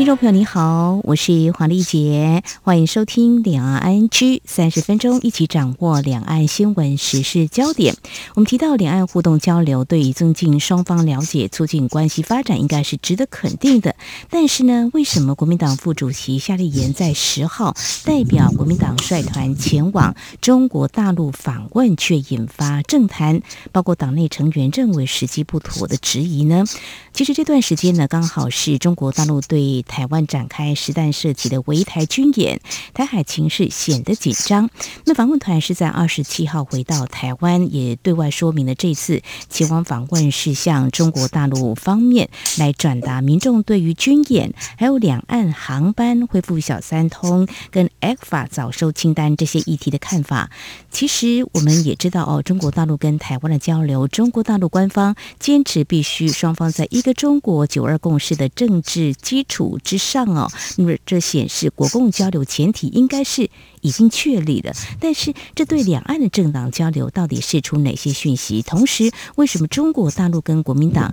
听众朋友，你好，我是黄丽杰，欢迎收听两岸 ING 三十分钟，一起掌握两岸新闻时事焦点。我们提到两岸互动交流，对于增进双方了解、促进关系发展，应该是值得肯定的。但是呢，为什么国民党副主席夏立言在十号代表国民党率团前往中国大陆访问，却引发政坛，包括党内成员认为时机不妥的质疑呢？其实这段时间呢，刚好是中国大陆对台湾展开实弹射击的围台军演，台海情势显得紧张。那访问团是在二十七号回到台湾，也对外说明了这次前往访问是向中国大陆方面来转达民众对于军演，还有两岸航班恢复小三通跟 ECFA 早收清单这些议题的看法。其实我们也知道哦，中国大陆跟台湾的交流，中国大陆官方坚持必须双方在一个中国、九二共识的政治基础之上哦，那么这显示国共交流前提应该是已经确立了。但是这对两岸的政党交流到底释出哪些讯息？同时，为什么中国大陆跟国民党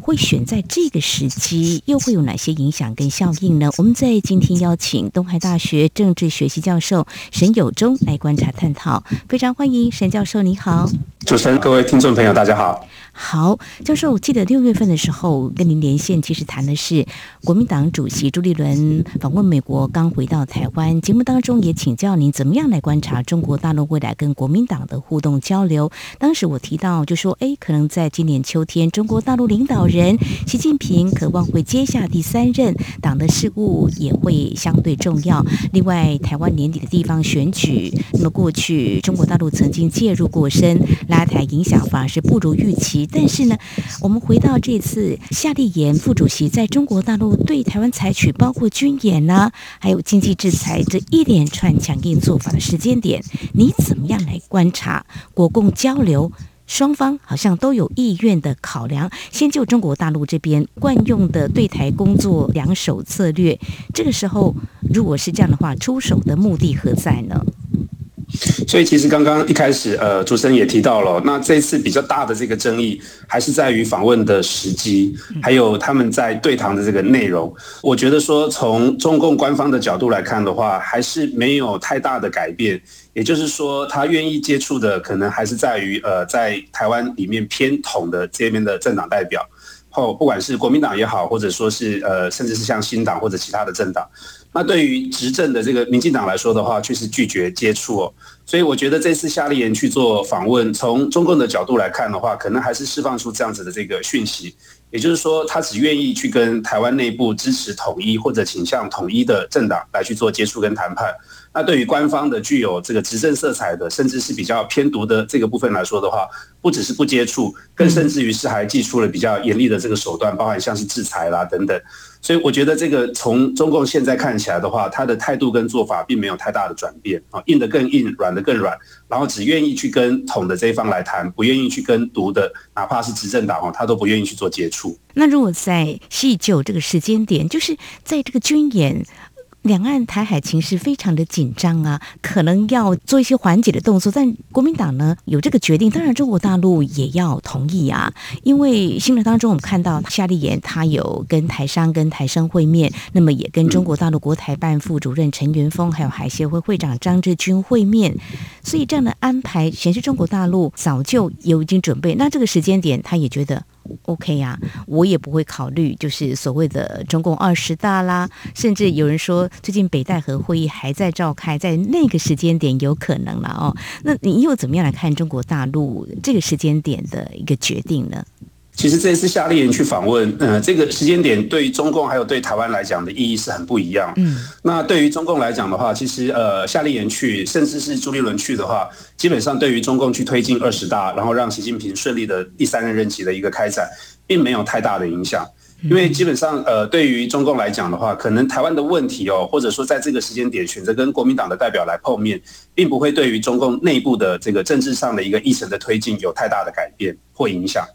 会选在这个时机？又会有哪些影响跟效应呢？我们在今天邀请东海大学政治学系教授沈友忠来观察探讨。非常欢迎沈教授，你好。主持人，各位听众朋友，大家好。好，教授，我记得六月份的时候跟您连线，其实谈的是国民党主席朱立伦访问美国，刚回到台湾。节目当中也请教您怎么样来观察中国大陆未来跟国民党的互动交流。当时我提到就说，哎，可能在今年秋天，中国大陆领导人习近平渴望会接下第三任，党的事务也会相对重要。另外，台湾年底的地方选举，那么过去中国大陆曾经介入过深，拉台影响反而是不如预期。但是呢，我们回到这次夏立言副主席在中国大陆对台湾采取包括军演呐，还有经济制裁这一连串强应做法的时间点，你怎么样来观察国共交流？双方好像都有意愿的考量。先就中国大陆这边惯用的对台工作两手策略，这个时候如果是这样的话，出手的目的何在呢？所以其实刚刚一开始，呃，主持人也提到了，那这次比较大的这个争议，还是在于访问的时机，还有他们在对谈的这个内容。我觉得说，从中共官方的角度来看的话，还是没有太大的改变。也就是说，他愿意接触的，可能还是在于，呃，在台湾里面偏统的这边的政党代表，后不管是国民党也好，或者说是呃，甚至是像新党或者其他的政党。那对于执政的这个民进党来说的话，却是拒绝接触哦，所以我觉得这次夏立言去做访问，从中共的角度来看的话，可能还是释放出这样子的这个讯息，也就是说，他只愿意去跟台湾内部支持统一或者倾向统一的政党来去做接触跟谈判。那对于官方的具有这个执政色彩的，甚至是比较偏独的这个部分来说的话，不只是不接触，更甚至于是还祭出了比较严厉的这个手段，包含像是制裁啦等等。所以我觉得这个从中共现在看起来的话，他的态度跟做法并没有太大的转变啊，硬的更硬，软的更软，然后只愿意去跟统的这一方来谈，不愿意去跟独的，哪怕是执政党哦，他都不愿意去做接触。那如果在细究这个时间点，就是在这个军演。两岸台海情势非常的紧张啊，可能要做一些缓解的动作，但国民党呢有这个决定，当然中国大陆也要同意啊。因为新闻当中我们看到夏立言他有跟台商跟台生会面，那么也跟中国大陆国台办副主任陈元峰还有海协会会长张志军会面，所以这样的安排显示中国大陆早就有已经准备，那这个时间点他也觉得。OK 呀、啊，我也不会考虑，就是所谓的中共二十大啦，甚至有人说最近北戴河会议还在召开，在那个时间点有可能了哦。那你又怎么样来看中国大陆这个时间点的一个决定呢？其实这一次夏立言去访问，呃，这个时间点对于中共还有对台湾来讲的意义是很不一样。嗯，那对于中共来讲的话，其实呃，夏立言去，甚至是朱立伦去的话，基本上对于中共去推进二十大，然后让习近平顺利的第三任任期的一个开展，并没有太大的影响。因为基本上呃，对于中共来讲的话，可能台湾的问题哦，或者说在这个时间点选择跟国民党的代表来碰面，并不会对于中共内部的这个政治上的一个议程的推进有太大的改变或影响。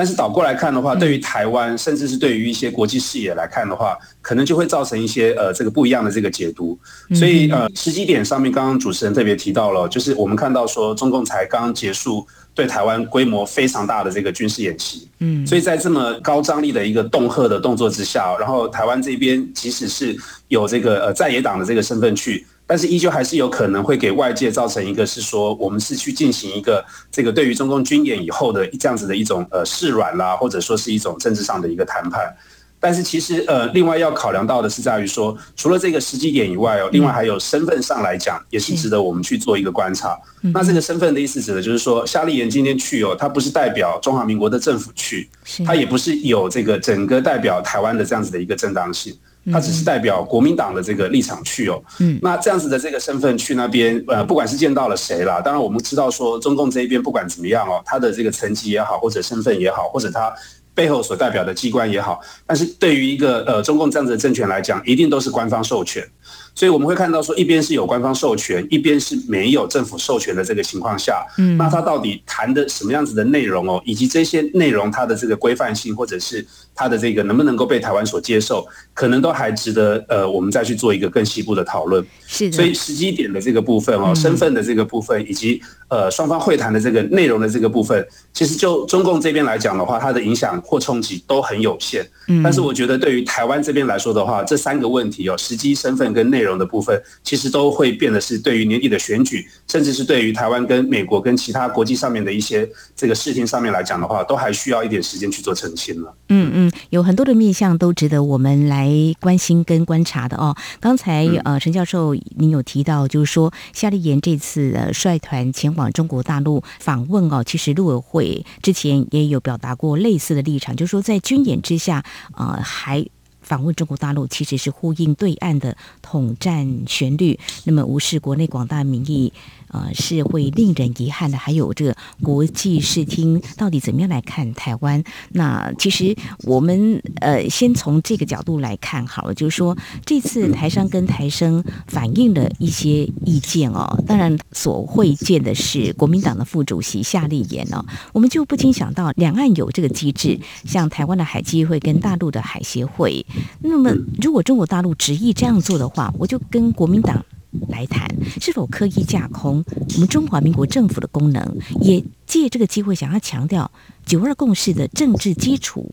但是倒过来看的话，对于台湾，甚至是对于一些国际视野来看的话，可能就会造成一些呃这个不一样的这个解读。所以呃时机点上面，刚刚主持人特别提到了，就是我们看到说中共才刚刚结束对台湾规模非常大的这个军事演习，嗯，所以在这么高张力的一个恫吓的动作之下，然后台湾这边即使是有这个呃在野党的这个身份去。但是依旧还是有可能会给外界造成一个是说，我们是去进行一个这个对于中共军演以后的这样子的一种呃示软啦，或者说是一种政治上的一个谈判。但是其实呃，另外要考量到的是在于说，除了这个时机点以外哦，另外还有身份上来讲，也是值得我们去做一个观察。那这个身份的意思指的就是说，夏立言今天去哦，他不是代表中华民国的政府去，他也不是有这个整个代表台湾的这样子的一个正当性。他只是代表国民党的这个立场去哦，嗯，那这样子的这个身份去那边，呃，不管是见到了谁啦，当然我们知道说中共这一边不管怎么样哦，他的这个层级也好，或者身份也好，或者他背后所代表的机关也好，但是对于一个呃中共这样子的政权来讲，一定都是官方授权。所以我们会看到说，一边是有官方授权，一边是没有政府授权的这个情况下，嗯，那他到底谈的什么样子的内容哦，以及这些内容它的这个规范性，或者是它的这个能不能够被台湾所接受，可能都还值得呃我们再去做一个更细部的讨论。是的。所以时机点的这个部分哦，身份的这个部分，以及呃双方会谈的这个内容的这个部分，其实就中共这边来讲的话，它的影响或冲击都很有限。嗯。但是我觉得对于台湾这边来说的话，这三个问题哦，时机、身份跟内内容的部分，其实都会变得是对于年底的选举，甚至是对于台湾跟美国跟其他国际上面的一些这个事情上面来讲的话，都还需要一点时间去做澄清了。嗯嗯，有很多的面向都值得我们来关心跟观察的哦。刚才呃，陈教授您有提到，就是说夏立言这次呃率团前往中国大陆访问哦，其实陆委会之前也有表达过类似的立场，就是说在军演之下，呃还。访问中国大陆其实是呼应对岸的统战旋律，那么无视国内广大民意。呃，是会令人遗憾的。还有这个国际视听到底怎么样来看台湾？那其实我们呃，先从这个角度来看好了，就是说这次台商跟台生反映了一些意见哦。当然，所会见的是国民党的副主席夏立言哦。我们就不禁想到，两岸有这个机制，像台湾的海基会跟大陆的海协会。那么，如果中国大陆执意这样做的话，我就跟国民党。来谈是否刻意架空我们中华民国政府的功能，也借这个机会想要强调九二共识的政治基础。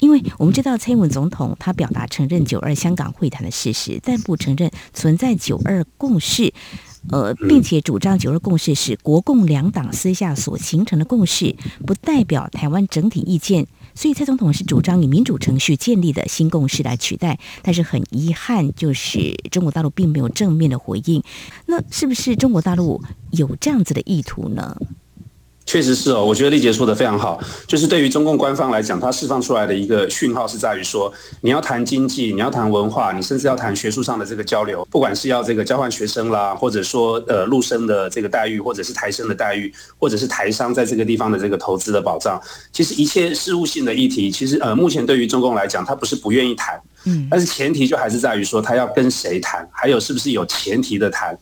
因为我们知道蔡英文总统他表达承认九二香港会谈的事实，但不承认存在九二共识，呃，并且主张九二共识是国共两党私下所形成的共识，不代表台湾整体意见。所以蔡总统是主张以民主程序建立的新共识来取代，但是很遗憾，就是中国大陆并没有正面的回应。那是不是中国大陆有这样子的意图呢？确实是哦，我觉得丽姐说的非常好。就是对于中共官方来讲，它释放出来的一个讯号是在于说，你要谈经济，你要谈文化，你甚至要谈学术上的这个交流，不管是要这个交换学生啦，或者说呃陆生的这个待遇，或者是台生的待遇，或者是台商在这个地方的这个投资的保障，其实一切事务性的议题，其实呃目前对于中共来讲，它不是不愿意谈，嗯，但是前提就还是在于说，他要跟谁谈，还有是不是有前提的谈。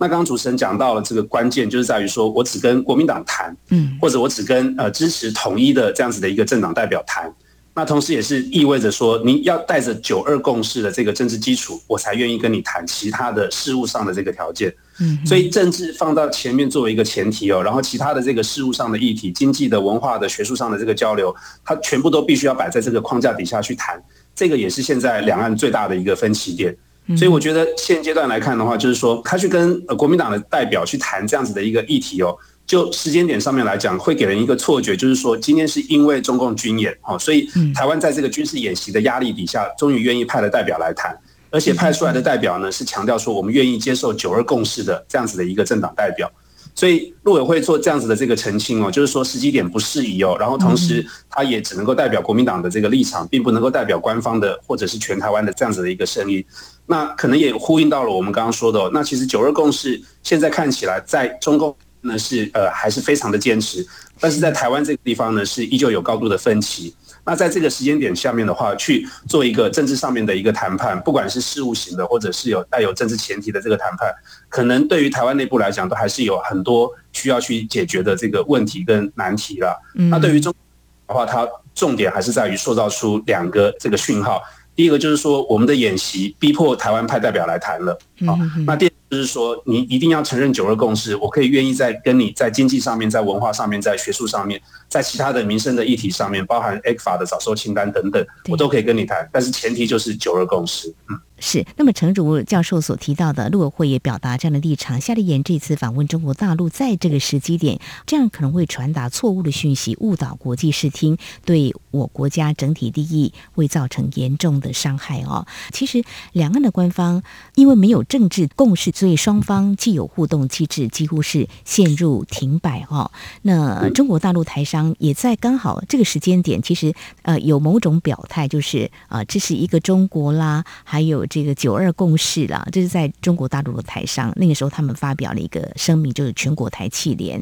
那刚刚主持人讲到了这个关键，就是在于说我只跟国民党谈，嗯，或者我只跟呃支持统一的这样子的一个政党代表谈。那同时也是意味着说，你要带着九二共识的这个政治基础，我才愿意跟你谈其他的事务上的这个条件。嗯，所以政治放到前面作为一个前提哦，然后其他的这个事务上的议题、经济的、文化的、学术上的这个交流，它全部都必须要摆在这个框架底下去谈。这个也是现在两岸最大的一个分歧点。所以我觉得现阶段来看的话，就是说他去跟呃国民党的代表去谈这样子的一个议题哦，就时间点上面来讲，会给人一个错觉，就是说今天是因为中共军演哦，所以台湾在这个军事演习的压力底下，终于愿意派了代表来谈，而且派出来的代表呢是强调说我们愿意接受九二共识的这样子的一个政党代表。所以陆委会做这样子的这个澄清哦，就是说时机点不适宜哦，然后同时他也只能够代表国民党的这个立场，并不能够代表官方的或者是全台湾的这样子的一个声音。那可能也呼应到了我们刚刚说的哦，那其实九二共识现在看起来在中共呢是呃还是非常的坚持，但是在台湾这个地方呢是依旧有高度的分歧。那在这个时间点下面的话，去做一个政治上面的一个谈判，不管是事务型的，或者是有带有政治前提的这个谈判，可能对于台湾内部来讲，都还是有很多需要去解决的这个问题跟难题了。那对于中的话，它重点还是在于塑造出两个这个讯号。第一个就是说，我们的演习逼迫台湾派代表来谈了，好，那第就是说，你一定要承认九二共识，我可以愿意在跟你在经济上面、在文化上面、在学术上面、在其他的民生的议题上面，包含 ECFA 的早收清单等等，我都可以跟你谈，但是前提就是九二共识，嗯。是，那么诚如教授所提到的，陆委会也表达这样的立场。夏立言这次访问中国大陆，在这个时机点，这样可能会传达错误的讯息，误导国际视听，对我国家整体利益会造成严重的伤害哦。其实，两岸的官方因为没有政治共识，所以双方既有互动机制，几乎是陷入停摆哦。那中国大陆台商也在刚好这个时间点，其实呃有某种表态，就是啊、呃，这是一个中国啦，还有。这个九二共识啦，这是在中国大陆的台商，那个时候他们发表了一个声明，就是全国台企联，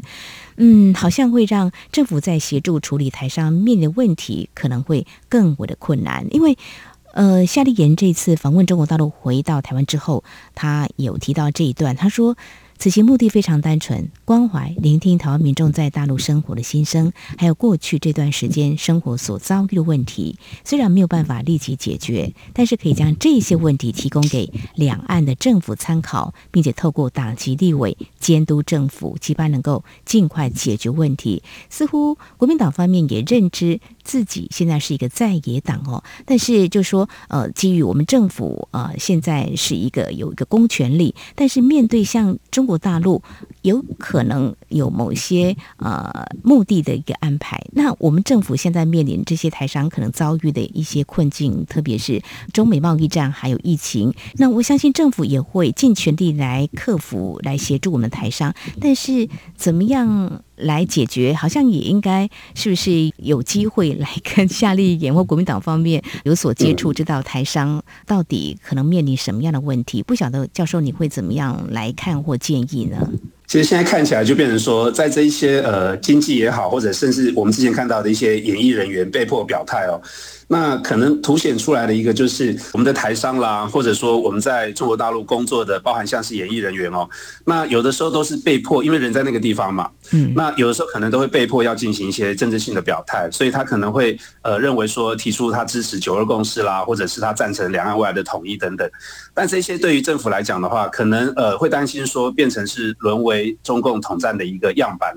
嗯，好像会让政府在协助处理台商面临的问题，可能会更为的困难，因为呃，夏立言这次访问中国大陆回到台湾之后，他有提到这一段，他说。此行目的非常单纯，关怀、聆听台湾民众在大陆生活的心声，还有过去这段时间生活所遭遇的问题。虽然没有办法立即解决，但是可以将这些问题提供给两岸的政府参考，并且透过党籍立委监督政府，期盼能够尽快解决问题。似乎国民党方面也认知自己现在是一个在野党哦，但是就说呃，基于我们政府呃现在是一个有一个公权力，但是面对像中国大陆有可能有某些呃目的的一个安排。那我们政府现在面临这些台商可能遭遇的一些困境，特别是中美贸易战还有疫情。那我相信政府也会尽全力来克服、来协助我们台商。但是怎么样来解决？好像也应该是不是有机会来跟夏立言或国民党方面有所接触，知道台商到底可能面临什么样的问题？不晓得教授你会怎么样来看或建议呢？其实现在看起来就变成说，在这一些呃经济也好，或者甚至我们之前看到的一些演艺人员被迫表态哦。那可能凸显出来的一个就是我们的台商啦，或者说我们在中国大陆工作的，包含像是演艺人员哦，那有的时候都是被迫，因为人在那个地方嘛，嗯，那有的时候可能都会被迫要进行一些政治性的表态，所以他可能会呃认为说提出他支持九二共识啦，或者是他赞成两岸未来的统一等等，但这些对于政府来讲的话，可能呃会担心说变成是沦为中共统战的一个样板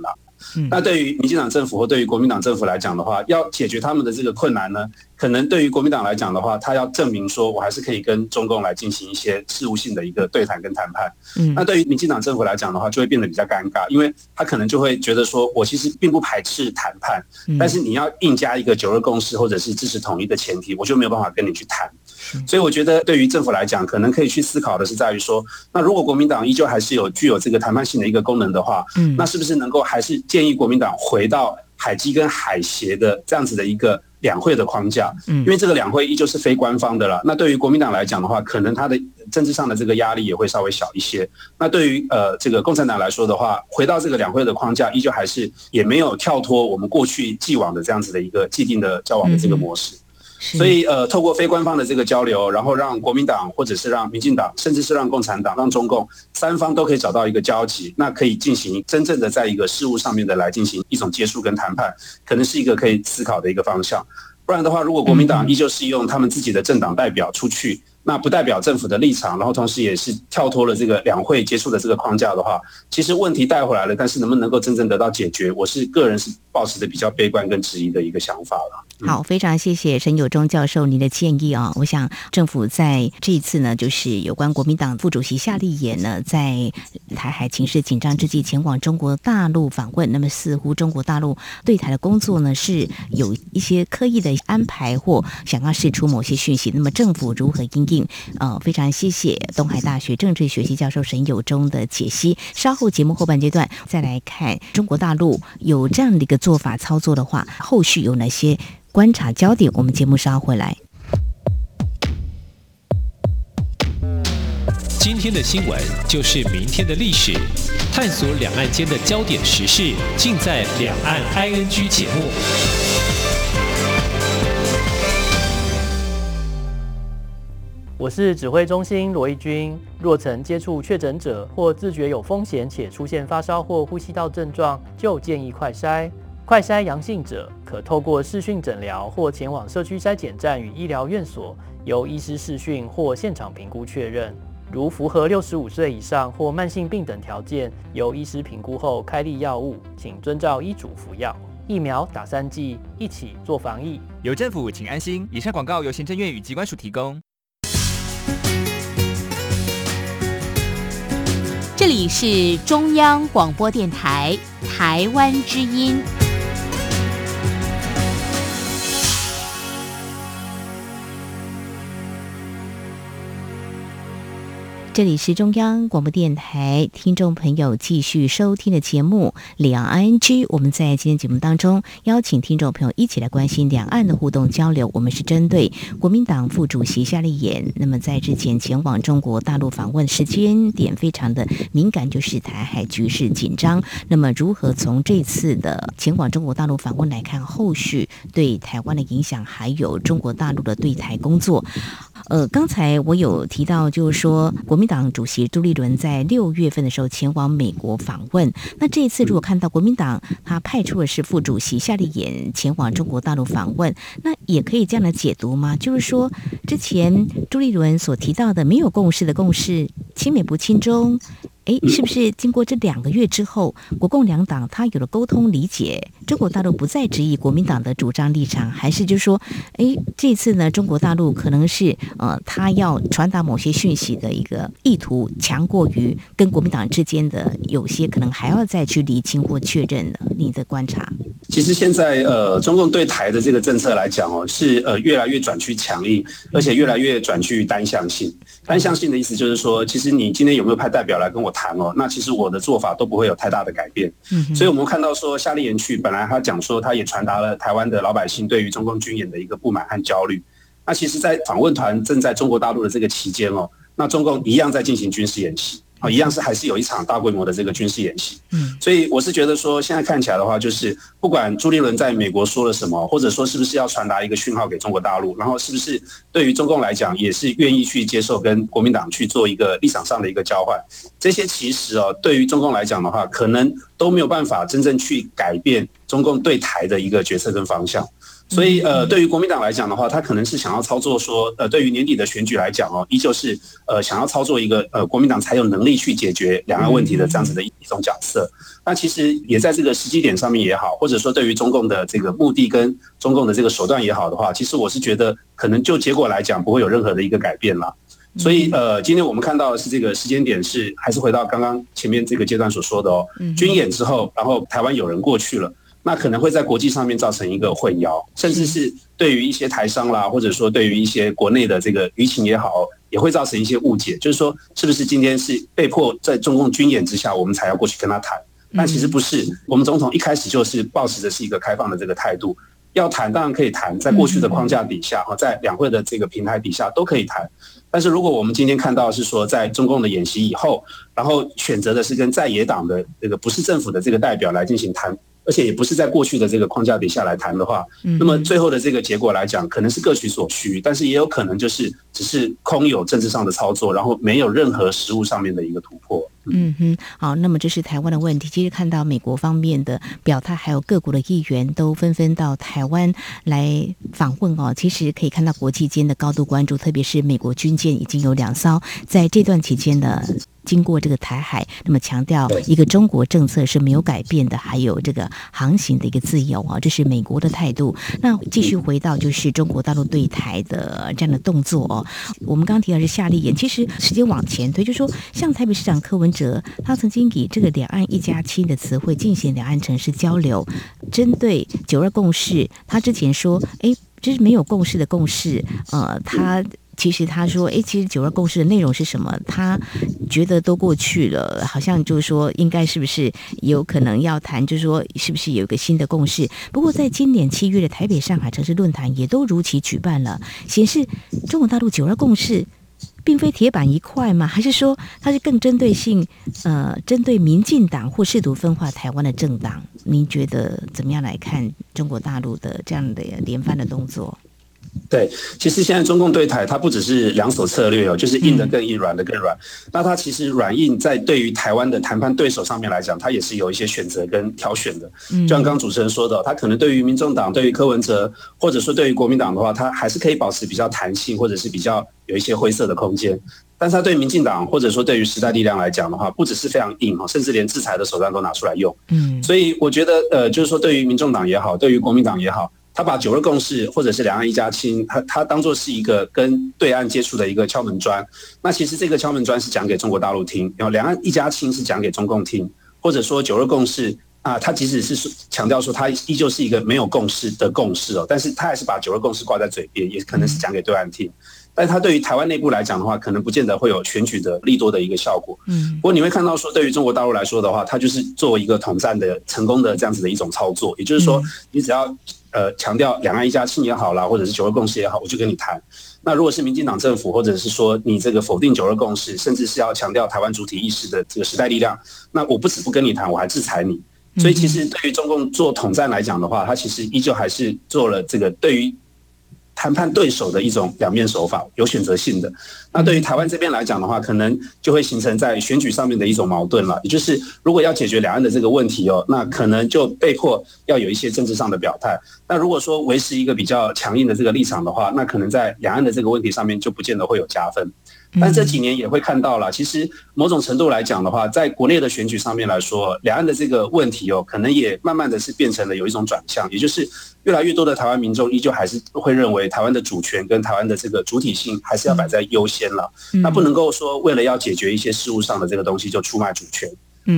了。那对于民进党政府或对于国民党政府来讲的话，要解决他们的这个困难呢，可能对于国民党来讲的话，他要证明说我还是可以跟中共来进行一些事务性的一个对谈跟谈判。嗯，那对于民进党政府来讲的话，就会变得比较尴尬，因为他可能就会觉得说我其实并不排斥谈判，但是你要硬加一个九二共识或者是支持统一的前提，我就没有办法跟你去谈。所以我觉得，对于政府来讲，可能可以去思考的是在于说，那如果国民党依旧还是有具有这个谈判性的一个功能的话，嗯，那是不是能够还是建议国民党回到海基跟海协的这样子的一个两会的框架？嗯，因为这个两会依旧是非官方的了。那对于国民党来讲的话，可能他的政治上的这个压力也会稍微小一些。那对于呃这个共产党来说的话，回到这个两会的框架，依旧还是也没有跳脱我们过去既往的这样子的一个既定的交往的这个模式。所以，呃，透过非官方的这个交流，然后让国民党，或者是让民进党，甚至是让共产党、让中共三方都可以找到一个交集，那可以进行真正的在一个事务上面的来进行一种接触跟谈判，可能是一个可以思考的一个方向。不然的话，如果国民党依旧是用他们自己的政党代表出去，那不代表政府的立场，然后同时也是跳脱了这个两会接触的这个框架的话，其实问题带回来了，但是能不能够真正得到解决，我是个人是抱持的比较悲观跟质疑的一个想法了。好，非常谢谢陈友忠教授您的建议啊！我想政府在这一次呢，就是有关国民党副主席夏立言呢，在台海情势紧张之际前往中国大陆访问，那么似乎中国大陆对台的工作呢，是有一些刻意的安排或想要释出某些讯息。那么政府如何应应？呃，非常谢谢东海大学政治学系教授沈友忠的解析。稍后节目后半阶段再来看中国大陆有这样的一个做法操作的话，后续有哪些？观察焦点，我们节目稍后回来。今天的新闻就是明天的历史，探索两岸间的焦点时事，尽在《两岸 ING》节目。我是指挥中心罗一军。若曾接触确诊者或自觉有风险且出现发烧或呼吸道症状，就建议快筛。快筛阳性者，可透过视讯诊疗或前往社区筛检站与医疗院所，由医师视讯或现场评估确认。如符合六十五岁以上或慢性病等条件，由医师评估后开立药物，请遵照医嘱服药。疫苗打三剂，一起做防疫。有政府，请安心。以上广告由行政院与机关署提供。这里是中央广播电台台湾之音。这里是中央广播电台，听众朋友继续收听的节目《两岸 ING》。我们在今天节目当中邀请听众朋友一起来关心两岸的互动交流。我们是针对国民党副主席夏立言，那么在之前前往中国大陆访问时间点非常的敏感，就是台海局势紧张。那么如何从这次的前往中国大陆访问来看，后续对台湾的影响，还有中国大陆的对台工作？呃，刚才我有提到，就是说国民党主席朱立伦在六月份的时候前往美国访问。那这一次如果看到国民党他派出的是副主席夏立言前往中国大陆访问，那也可以这样的解读吗？就是说之前朱立伦所提到的没有共识的共识，亲美不亲中。哎，是不是经过这两个月之后，国共两党他有了沟通理解，中国大陆不再质疑国民党的主张立场，还是就是说，哎，这次呢，中国大陆可能是呃，他要传达某些讯息的一个意图，强过于跟国民党之间的有些可能还要再去厘清或确认的。你的观察？其实现在呃，中共对台的这个政策来讲哦，是呃越来越转趋强硬，而且越来越转趋单向性。单向性的意思就是说，其实你今天有没有派代表来跟我谈哦？那其实我的做法都不会有太大的改变。嗯，所以我们看到说夏立言去，本来他讲说他也传达了台湾的老百姓对于中共军演的一个不满和焦虑。那其实，在访问团正在中国大陆的这个期间哦，那中共一样在进行军事演习。啊，一样是还是有一场大规模的这个军事演习，嗯，所以我是觉得说，现在看起来的话，就是不管朱立伦在美国说了什么，或者说是不是要传达一个讯号给中国大陆，然后是不是对于中共来讲也是愿意去接受跟国民党去做一个立场上的一个交换，这些其实哦，对于中共来讲的话，可能都没有办法真正去改变中共对台的一个决策跟方向。所以，呃，对于国民党来讲的话，他可能是想要操作说，呃，对于年底的选举来讲哦，依旧是呃想要操作一个呃国民党才有能力去解决两岸问题的这样子的一种角色。那其实也在这个时机点上面也好，或者说对于中共的这个目的跟中共的这个手段也好的话，其实我是觉得可能就结果来讲不会有任何的一个改变了。所以，呃，今天我们看到的是这个时间点是还是回到刚刚前面这个阶段所说的哦，军演之后，然后台湾有人过去了。那可能会在国际上面造成一个混淆，甚至是对于一些台商啦，或者说对于一些国内的这个舆情也好，也会造成一些误解。就是说，是不是今天是被迫在中共军演之下，我们才要过去跟他谈？但其实不是，我们总统一开始就是抱持的是一个开放的这个态度，要谈当然可以谈，在过去的框架底下哈，在两会的这个平台底下都可以谈。但是如果我们今天看到是说，在中共的演习以后，然后选择的是跟在野党的这个不是政府的这个代表来进行谈。而且也不是在过去的这个框架底下来谈的话，那么最后的这个结果来讲，可能是各取所需，但是也有可能就是只是空有政治上的操作，然后没有任何实物上面的一个突破。嗯哼，好，那么这是台湾的问题。其实看到美国方面的表态，还有各国的议员都纷纷到台湾来访问哦。其实可以看到国际间的高度关注，特别是美国军舰已经有两艘在这段期间的。经过这个台海，那么强调一个中国政策是没有改变的，还有这个航行的一个自由啊，这是美国的态度。那继续回到就是中国大陆对台的这样的动作哦，我们刚刚提到是夏立言，其实时间往前推，就是说像台北市长柯文哲，他曾经以这个“两岸一家亲”的词汇进行两岸城市交流，针对九二共识，他之前说，哎，这是没有共识的共识，呃，他。其实他说，哎，其实九二共识的内容是什么？他觉得都过去了，好像就是说，应该是不是有可能要谈，就是说，是不是有一个新的共识？不过，在今年七月的台北、上海城市论坛也都如期举办了，显示中国大陆九二共识并非铁板一块吗？还是说它是更针对性？呃，针对民进党或试图分化台湾的政党？您觉得怎么样来看中国大陆的这样的连番的动作？对，其实现在中共对台，它不只是两手策略哦，就是硬的更硬，软的更软。那它其实软硬在对于台湾的谈判对手上面来讲，它也是有一些选择跟挑选的。就像刚刚主持人说的，它可能对于民众党、对于柯文哲，或者说对于国民党的话，它还是可以保持比较弹性，或者是比较有一些灰色的空间。但是它对民进党，或者说对于时代力量来讲的话，不只是非常硬哦，甚至连制裁的手段都拿出来用。嗯，所以我觉得，呃，就是说对于民众党也好，对于国民党也好。他把九二共识或者是两岸一家亲，他他当做是一个跟对岸接触的一个敲门砖。那其实这个敲门砖是讲给中国大陆听，然后两岸一家亲是讲给中共听，或者说九二共识啊，他即使是强调说他依旧是一个没有共识的共识哦，但是他还是把九二共识挂在嘴边，也可能是讲给对岸听。但是他对于台湾内部来讲的话，可能不见得会有选举的利多的一个效果。嗯，不过你会看到说，对于中国大陆来说的话，它就是作为一个统战的成功的这样子的一种操作，也就是说，你只要。呃，强调两岸一家亲也好啦，或者是九二共识也好，我就跟你谈。那如果是民进党政府，或者是说你这个否定九二共识，甚至是要强调台湾主体意识的这个时代力量，那我不止不跟你谈，我还制裁你。所以其实对于中共做统战来讲的话，它其实依旧还是做了这个对于。谈判对手的一种两面手法，有选择性的。那对于台湾这边来讲的话，可能就会形成在选举上面的一种矛盾了。也就是，如果要解决两岸的这个问题哦，那可能就被迫要有一些政治上的表态。那如果说维持一个比较强硬的这个立场的话，那可能在两岸的这个问题上面就不见得会有加分。但这几年也会看到了，其实某种程度来讲的话，在国内的选举上面来说，两岸的这个问题哦，可能也慢慢的是变成了有一种转向，也就是越来越多的台湾民众依旧还是会认为台湾的主权跟台湾的这个主体性还是要摆在优先了，那不能够说为了要解决一些事务上的这个东西就出卖主权。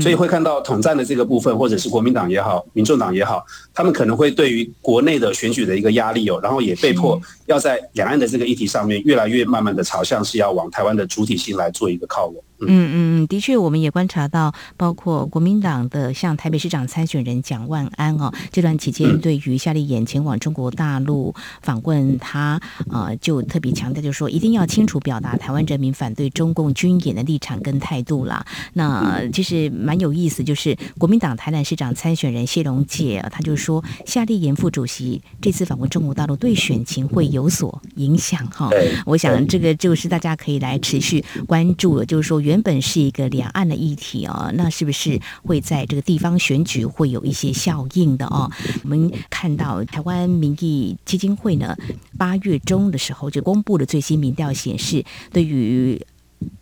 所以会看到统战的这个部分，或者是国民党也好，民众党也好，他们可能会对于国内的选举的一个压力哦，然后也被迫要在两岸的这个议题上面，越来越慢慢的朝向是要往台湾的主体性来做一个靠拢。嗯嗯嗯，的确，我们也观察到，包括国民党的像台北市长参选人蒋万安哦，这段期间对于夏立言前往中国大陆访问他，呃，就特别强调，就是说一定要清楚表达台湾人民反对中共军演的立场跟态度啦。那其实蛮有意思，就是国民党台南市长参选人谢龙介，他就说夏立言副主席这次访问中国大陆对选情会有所影响哈。我想这个就是大家可以来持续关注了，就是说原。原本是一个两岸的议题哦，那是不是会在这个地方选举会有一些效应的哦？我们看到台湾民意基金会呢，八月中的时候就公布了最新民调显示，对于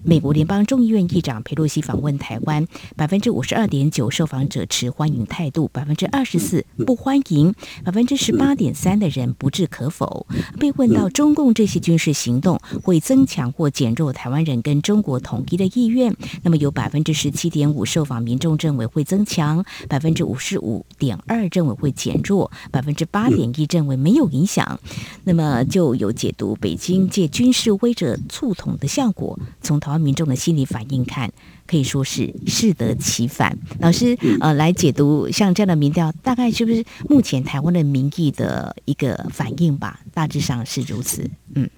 美国联邦众议院议长佩洛西访问台湾，百分之五十二点九受访者持欢迎态度，百分之二十四不欢迎，百分之十八点三的人不置可否。被问到中共这些军事行动会增强或减弱台湾人跟中国统一的意愿，那么有百分之十七点五受访民众认为会增强，百分之五十五点二认为会减弱，百分之八点一认为没有影响。那么就有解读北京借军事威慑促统的效果。从台湾民众的心理反应看，可以说是适得其反。老师，呃，来解读像这样的民调，大概是不是目前台湾的民意的一个反应吧？大致上是如此，嗯。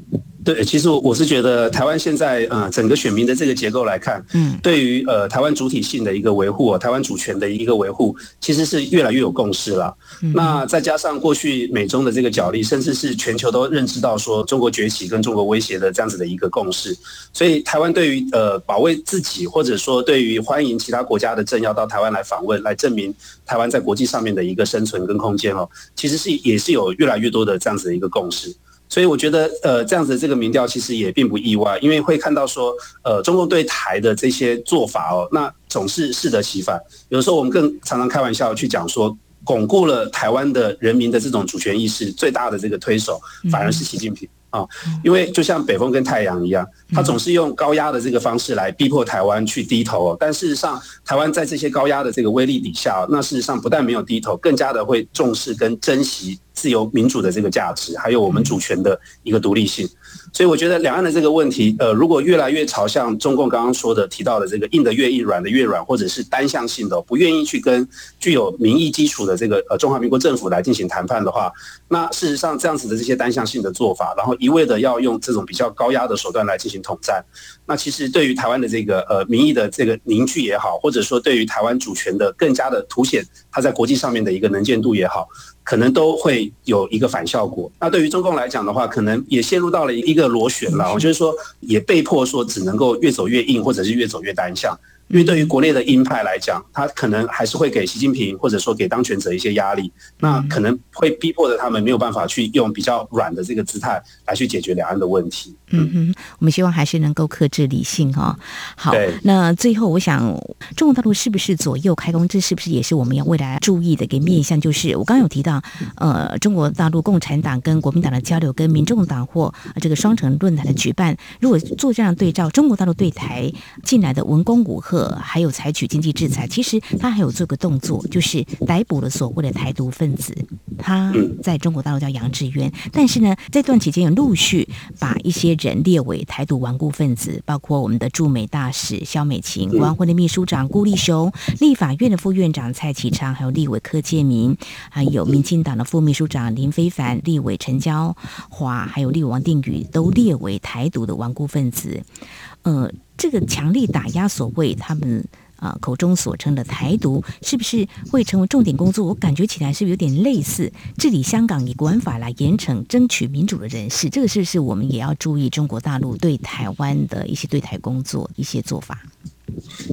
对，其实我我是觉得台湾现在呃整个选民的这个结构来看，嗯，对于呃台湾主体性的一个维护，台湾主权的一个维护，其实是越来越有共识了。嗯、那再加上过去美中的这个角力，甚至是全球都认知到说中国崛起跟中国威胁的这样子的一个共识，所以台湾对于呃保卫自己，或者说对于欢迎其他国家的政要到台湾来访问，来证明台湾在国际上面的一个生存跟空间哦，其实是也是有越来越多的这样子的一个共识。所以我觉得，呃，这样子的这个民调其实也并不意外，因为会看到说，呃，中共对台的这些做法哦，那总是适得其反。有时候我们更常常开玩笑去讲说，巩固了台湾的人民的这种主权意识，最大的这个推手反而是习近平。啊，因为就像北风跟太阳一样，他总是用高压的这个方式来逼迫台湾去低头。但事实上，台湾在这些高压的这个威力底下，那事实上不但没有低头，更加的会重视跟珍惜自由民主的这个价值，还有我们主权的一个独立性。所以我觉得两岸的这个问题，呃，如果越来越朝向中共刚刚说的提到的这个硬的越硬，软的越软，或者是单向性的，不愿意去跟具有民意基础的这个呃中华民国政府来进行谈判的话，那事实上这样子的这些单向性的做法，然后一味的要用这种比较高压的手段来进行统战，那其实对于台湾的这个呃民意的这个凝聚也好，或者说对于台湾主权的更加的凸显它在国际上面的一个能见度也好，可能都会有一个反效果。那对于中共来讲的话，可能也陷入到了一个螺旋了。我就是说，也被迫说只能够越走越硬，或者是越走越单向。因为对于国内的鹰派来讲，他可能还是会给习近平或者说给当权者一些压力，那可能会逼迫着他们没有办法去用比较软的这个姿态来去解决两岸的问题。嗯哼，我们希望还是能够克制理性哈。好，那最后我想，中国大陆是不是左右开工？这是不是也是我们要未来注意的一个面向？就是我刚刚有提到，呃，中国大陆共产党跟国民党的交流，跟民众党或这个双城论坛的举办，如果做这样对照，中国大陆对台进来的文攻武赫。还有采取经济制裁，其实他还有做个动作，就是逮捕了所谓的台独分子，他在中国大陆叫杨志渊，但是呢，这段期间有陆续把一些人列为台独顽固分子，包括我们的驻美大使肖美琴、国安会的秘书长顾立雄、立法院的副院长蔡启昌，还有立委柯建明，还有民进党的副秘书长林非凡、立委陈娇华，还有立委王定宇，都列为台独的顽固分子。呃，这个强力打压所谓他们啊、口中所称的台独，是不是会成为重点工作？我感觉起来是不是有点类似治理香港以国安法来严惩争取民主的人士？这个是不是我们也要注意中国大陆对台湾的一些对台工作一些做法？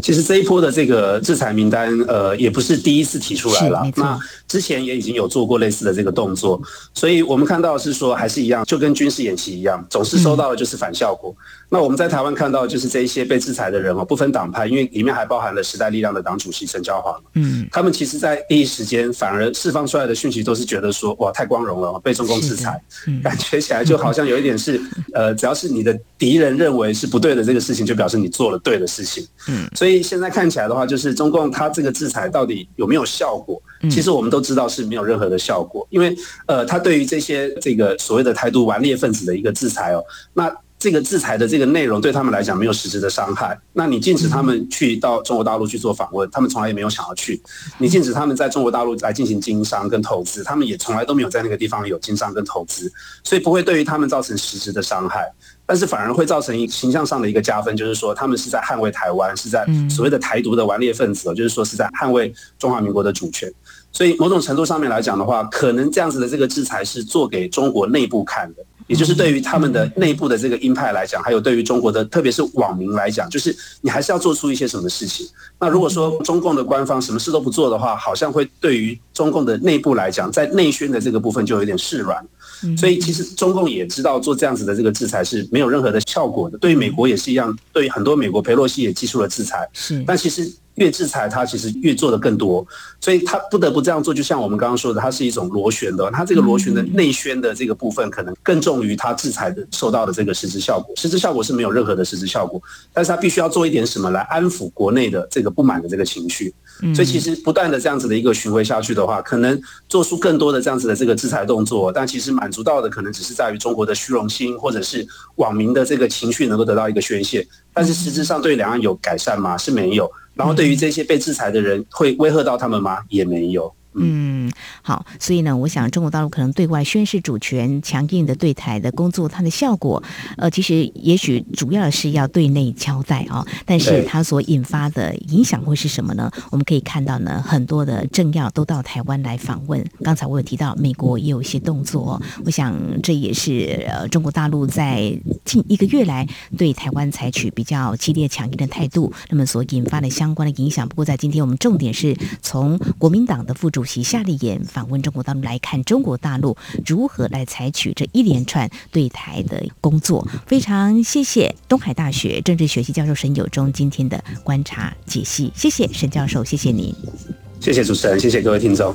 其实这一波的这个制裁名单，呃，也不是第一次提出来了。那之前也已经有做过类似的这个动作，所以我们看到是说还是一样，就跟军事演习一样，总是收到的就是反效果。嗯、那我们在台湾看到就是这一些被制裁的人哦，不分党派，因为里面还包含了时代力量的党主席陈椒华。嗯，他们其实，在第一时间反而释放出来的讯息都是觉得说，哇，太光荣了，被中共制裁，嗯、感觉起来就好像有一点是，呃，只要是你的敌人认为是不对的这个事情，就表示你做了对的事情。嗯，所以现在看起来的话，就是中共他这个制裁到底有没有效果？其实我们都知道是没有任何的效果，因为呃，他对于这些这个所谓的台独顽劣分子的一个制裁哦，那这个制裁的这个内容对他们来讲没有实质的伤害。那你禁止他们去到中国大陆去做访问，他们从来也没有想要去；你禁止他们在中国大陆来进行经商跟投资，他们也从来都没有在那个地方有经商跟投资，所以不会对于他们造成实质的伤害。但是反而会造成一形象上的一个加分，就是说他们是在捍卫台湾，是在所谓的台独的顽劣分子，就是说是在捍卫中华民国的主权。所以某种程度上面来讲的话，可能这样子的这个制裁是做给中国内部看的，也就是对于他们的内部的这个鹰派来讲，还有对于中国的特别是网民来讲，就是你还是要做出一些什么事情。那如果说中共的官方什么事都不做的话，好像会对于中共的内部来讲，在内宣的这个部分就有点示软。所以其实中共也知道做这样子的这个制裁是没有任何的效果的，对于美国也是一样，对于很多美国佩洛西也提出了制裁。是，但其实越制裁他其实越做的更多，所以他不得不这样做。就像我们刚刚说的，它是一种螺旋的，它这个螺旋的内宣的这个部分可能更重于它制裁的受到的这个实质效果。实质效果是没有任何的实质效果，但是他必须要做一点什么来安抚国内的这个不满的这个情绪。所以其实不断的这样子的一个循环下去的话，可能做出更多的这样子的这个制裁动作，但其实满足到的可能只是在于中国的虚荣心，或者是网民的这个情绪能够得到一个宣泄，但是实质上对两岸有改善吗？是没有。然后对于这些被制裁的人，会威吓到他们吗？也没有。嗯，好，所以呢，我想中国大陆可能对外宣示主权、强硬的对台的工作，它的效果，呃，其实也许主要是要对内交代啊、哦，但是它所引发的影响会是什么呢？我们可以看到呢，很多的政要都到台湾来访问。刚才我有提到，美国也有一些动作，我想这也是呃中国大陆在近一个月来对台湾采取比较激烈、强硬的态度，那么所引发的相关的影响。不过在今天我们重点是从国民党的副主。主席夏立言访问中国大陆，来看中国大陆如何来采取这一连串对台的工作。非常谢谢东海大学政治学系教授沈友忠今天的观察解析，谢谢沈教授，谢谢您，谢谢主持人，谢谢各位听众。